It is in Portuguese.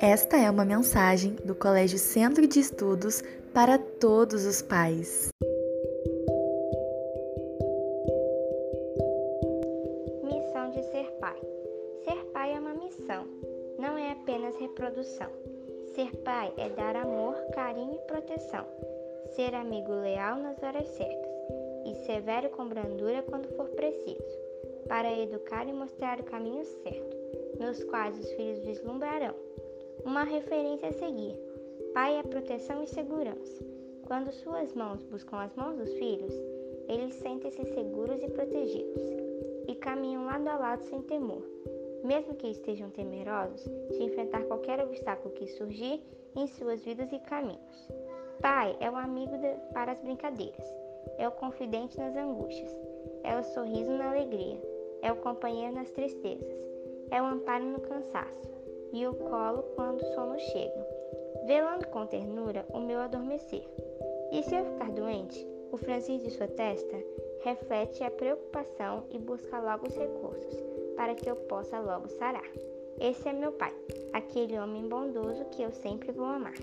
Esta é uma mensagem do Colégio Centro de Estudos para todos os pais. Missão de ser pai. Ser pai é uma missão, não é apenas reprodução. Ser pai é dar amor, carinho e proteção. Ser amigo leal nas horas certas e severo com brandura quando for preciso, para educar e mostrar o caminho certo, nos quais os filhos vislumbrarão. Uma referência a seguir: pai é proteção e segurança. Quando suas mãos buscam as mãos dos filhos, eles sentem-se seguros e protegidos e caminham lado a lado sem temor, mesmo que estejam temerosos de enfrentar qualquer obstáculo que surgir em suas vidas e caminhos. Pai é o amigo de, para as brincadeiras, é o confidente nas angústias, é o sorriso na alegria, é o companheiro nas tristezas, é o amparo no cansaço e o colo quando o sono chega, velando com ternura o meu adormecer. E se eu ficar doente, o franzir de sua testa reflete a preocupação e busca logo os recursos para que eu possa logo sarar. Esse é meu pai, aquele homem bondoso que eu sempre vou amar.